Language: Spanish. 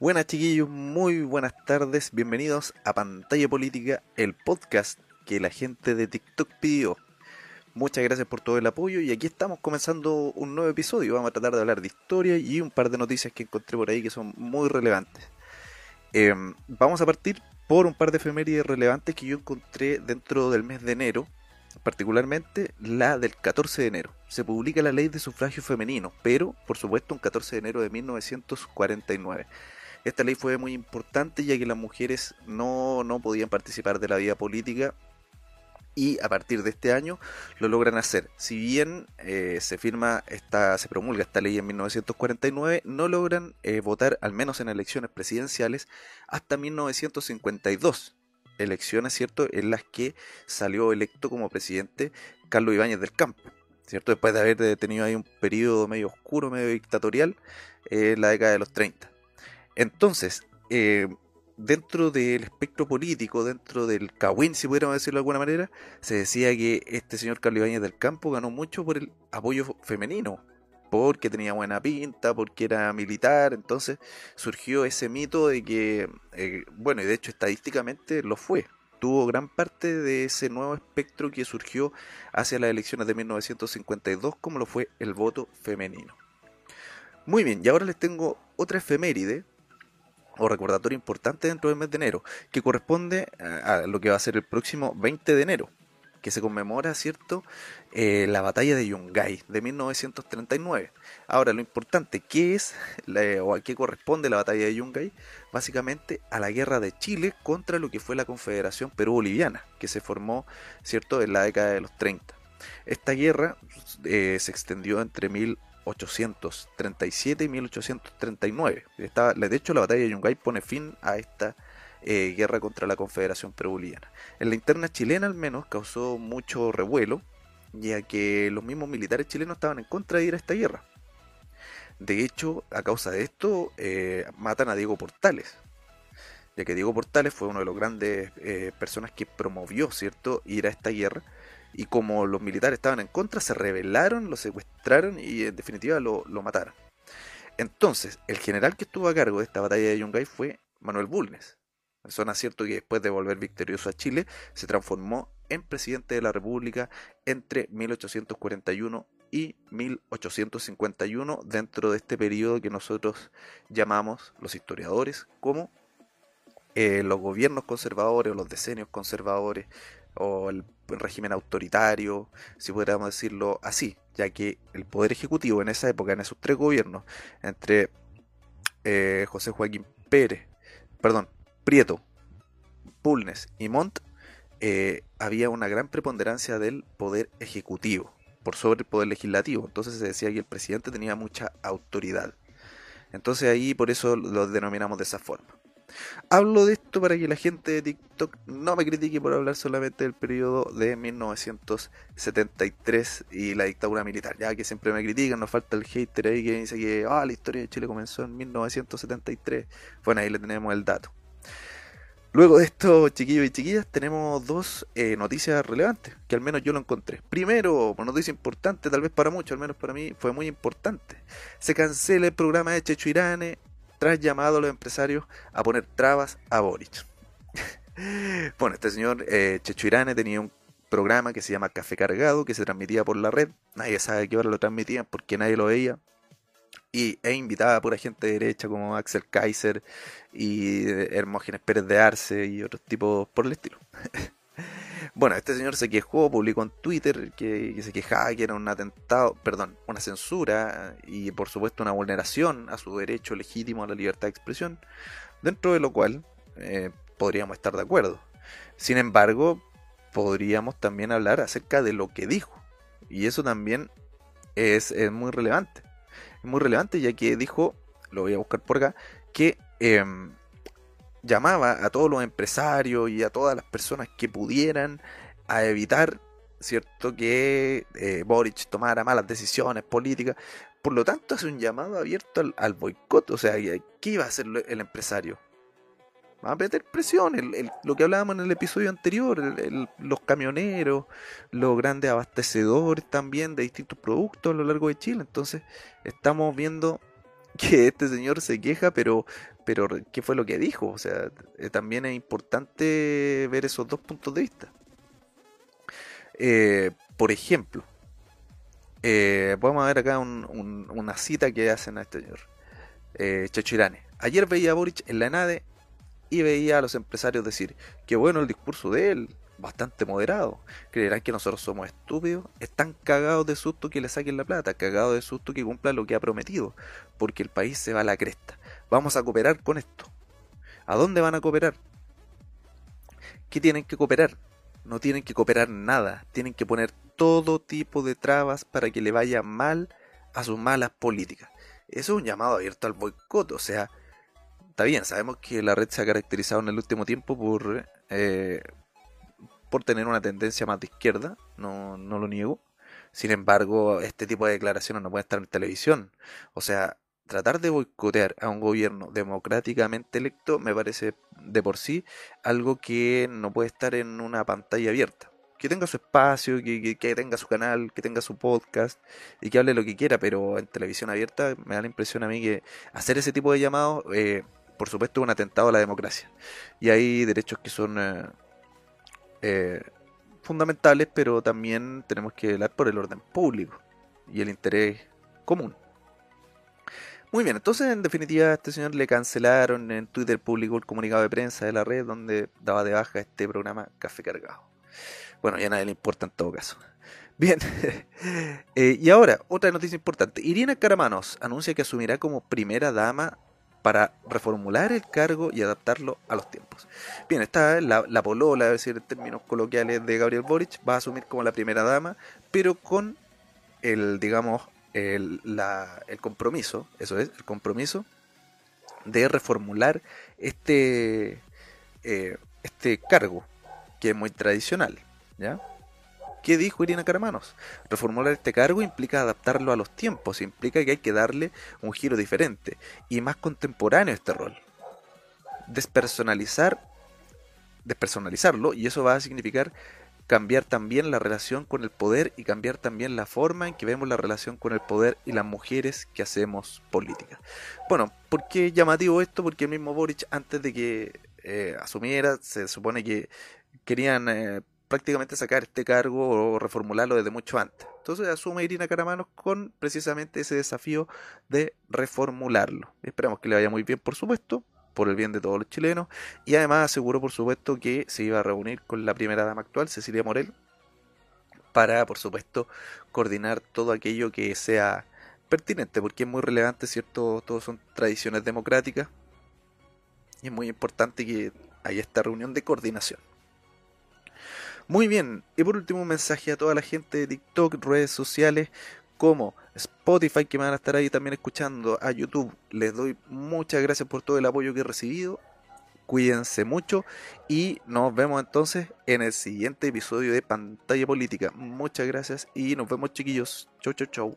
Buenas chiquillos, muy buenas tardes, bienvenidos a Pantalla Política, el podcast que la gente de TikTok pidió. Muchas gracias por todo el apoyo y aquí estamos comenzando un nuevo episodio. Vamos a tratar de hablar de historia y un par de noticias que encontré por ahí que son muy relevantes. Em, vamos a partir por un par de efemérides relevantes que yo encontré dentro del mes de enero, particularmente la del 14 de enero. Se publica la ley de sufragio femenino, pero por supuesto un 14 de enero de 1949. Esta ley fue muy importante ya que las mujeres no, no podían participar de la vida política y a partir de este año lo logran hacer. Si bien eh, se firma esta, se promulga esta ley en 1949, no logran eh, votar, al menos en elecciones presidenciales, hasta 1952. Elecciones, ¿cierto?, en las que salió electo como presidente Carlos Ibáñez del Campo, ¿cierto? Después de haber tenido ahí un periodo medio oscuro, medio dictatorial, en la década de los 30. Entonces, eh, dentro del espectro político, dentro del Cawin, si pudiéramos decirlo de alguna manera, se decía que este señor Carlos Ibáñez del Campo ganó mucho por el apoyo femenino, porque tenía buena pinta, porque era militar, entonces surgió ese mito de que, eh, bueno, y de hecho estadísticamente lo fue, tuvo gran parte de ese nuevo espectro que surgió hacia las elecciones de 1952, como lo fue el voto femenino. Muy bien, y ahora les tengo otra efeméride o recordatorio importante dentro del mes de enero, que corresponde a, lo que va a ser el próximo 20 de enero, que se conmemora, ¿cierto?, eh, la batalla de Yungay de 1939. Ahora, lo importante, ¿qué es o a qué corresponde la batalla de Yungay? Básicamente a la guerra de Chile contra lo que fue la Confederación Perú-Boliviana, que se formó, ¿cierto?, en la década de los 30. Esta guerra eh, se extendió entre 1800 1837 y 1839. de hecho, la batalla de Yungay pone fin a esta eh, guerra contra la Confederación Peruviana. En la interna chilena al menos causó mucho revuelo, ya que los mismos militares chilenos estaban en contra de ir a esta guerra. De hecho, a causa de esto, eh, matan a Diego Portales, ya que Diego Portales fue uno de los grandes eh, personas que promovió, ¿cierto?, ir a esta guerra y como los militares estaban en contra, se rebelaron, lo secuestraron y en definitiva lo, mataron. Entonces, el general que estuvo a cargo de esta batalla de Yungay fue Manuel Bulnes. Suena cierto que después de volver victorioso a Chile, se transformó en presidente de la República entre 1841 y 1851 dentro de este periodo que nosotros llamamos los historiadores como eh, los gobiernos conservadores o los decenios conservadores o el régimen autoritario, si pudiéramos decirlo así, ya que el poder ejecutivo en esa época, en esos tres gobiernos, entre eh, José Joaquín Pérez, perdón, Prieto, Pulnes y Montt, eh, había una gran preponderancia del poder ejecutivo por sobre el poder legislativo. Entonces se decía que el presidente tenía mucha autoridad. Entonces ahí por eso lo denominamos de esa forma. Hablo de esto para que la gente de TikTok no me critique por hablar solamente del periodo de 1973 y la dictadura militar. Ya que siempre me critican, nos falta el hater ahí que dice que ah, la historia de Chile comenzó en 1973. Bueno, ahí le tenemos el dato. Luego de esto, chiquillos y chiquillas, tenemos dos eh, noticias relevantes, que al menos yo lo encontré. Primero, noticia importante, tal vez para muchos, al menos para mí, fue muy importante. Se cancela el programa de Checho Irane, tras llamado a los empresarios a poner trabas a Boric. bueno, este señor eh, Checho Irane tenía un programa que se llama Café Cargado, que se transmitía por la red. Nadie sabe a qué hora lo transmitían porque nadie lo veía. Y e invitaba a pura gente de derecha como Axel Kaiser y Hermógenes Pérez de Arce y otros tipos por el estilo. Bueno, este señor se quejó, publicó en Twitter que, se quejaba que era un atentado, perdón, una censura y por supuesto una vulneración a su derecho legítimo a la libertad de expresión, dentro de lo cual eh, podríamos estar de acuerdo. Sin embargo, podríamos también hablar acerca de lo que dijo. Y eso también es, muy relevante. Es muy relevante ya que dijo, lo voy a buscar por acá, que em, llamaba a todos los empresarios y a todas las personas que pudieran a evitar cierto que eh, Boric tomara malas decisiones políticas. Por lo tanto hace un llamado abierto al, boicot. O sea ¿qué iba a hacer el empresario? va a meter presión lo que hablábamos en el episodio anterior los camioneros los grandes abastecedores también de distintos productos a lo largo de Chile. Entonces estamos viendo que este señor se queja, pero, pero ¿qué fue lo que dijo? O sea, eh, también es importante ver esos dos puntos de vista. Eh, por ejemplo, eh, vamos a ver acá una cita que hacen a este señor, eh, Chechirane. Ayer veía a Boric en la ENADE y veía a los empresarios decir que bueno el discurso de él, bastante moderado. Creerán que nosotros somos estúpidos. Están cagados de susto que le saquen la plata, cagados de susto que cumpla lo que ha prometido, porque el país se va a la cresta. Vamos a cooperar con esto. ¿A dónde van a cooperar? ¿Qué tienen que cooperar? No tienen que cooperar nada, tienen que poner todo tipo de trabas para que le vaya mal a sus malas políticas. Eso es un llamado abierto al boicot, o sea, está bien, sabemos que la red se ha caracterizado en el último tiempo por, eh, por tener una tendencia más de izquierda, no, no lo niego. Sin embargo, este tipo de declaraciones no pueden estar en televisión. O sea, tratar de boicotear a un gobierno democráticamente electo me parece de por sí algo que no puede estar en una pantalla abierta. Que tenga su espacio, que, tenga su canal, que tenga su podcast y que hable lo que quiera, pero en televisión abierta me da la impresión a mí que hacer ese tipo de llamados, eh, por supuesto, es un atentado a la democracia. Y hay derechos que son eh, eh, fundamentales, pero también tenemos que velar por el orden público y el interés común. Muy bien, entonces en definitiva a este señor le cancelaron en Twitter público el comunicado de prensa de la red donde daba de baja este programa Café Cargado. Bueno, ya nadie le importa en todo caso. Bien, eh, y ahora otra noticia importante. Irina Caramanos anuncia que asumirá como primera dama para reformular el cargo y adaptarlo a los tiempos. Bien, está la, la polola, es decir, en términos coloquiales de Gabriel Boric, va a asumir como la primera dama, pero con el, digamos, el, compromiso, eso es, el compromiso de reformular este, eh, este cargo, que es muy tradicional, ¿ya? ¿Qué dijo Irina Caramanos? Reformular este cargo implica adaptarlo a los tiempos, implica que hay que darle un giro diferente y más contemporáneo a este rol. Despersonalizar, despersonalizarlo y eso va a significar cambiar también la relación con el poder y cambiar también la forma en que vemos la relación con el poder y las mujeres que hacemos política. Bueno, ¿por qué llamativo esto? Porque el mismo Boric, antes de que eh, asumiera, se supone que querían eh, prácticamente sacar este cargo o reformularlo desde mucho antes. Entonces asume Irina Caramanos con precisamente ese desafío de reformularlo. Esperamos que le vaya muy bien, por supuesto, por el bien de todos los chilenos. Y además aseguró, por supuesto, que se iba a reunir con la primera dama actual, Cecilia Morel, para, por supuesto, coordinar todo aquello que sea pertinente, porque es muy relevante, ¿cierto? Todos son tradiciones democráticas. Y es muy importante que haya esta reunión de coordinación. Muy bien, y por último un mensaje a toda la gente de TikTok, redes sociales, como Spotify que me van a estar ahí también escuchando, a YouTube. Les doy muchas gracias por todo el apoyo que he recibido. Cuídense mucho y nos vemos entonces en el siguiente episodio de Pantalla Política. Muchas gracias y nos vemos chiquillos. Chau, chau, chau.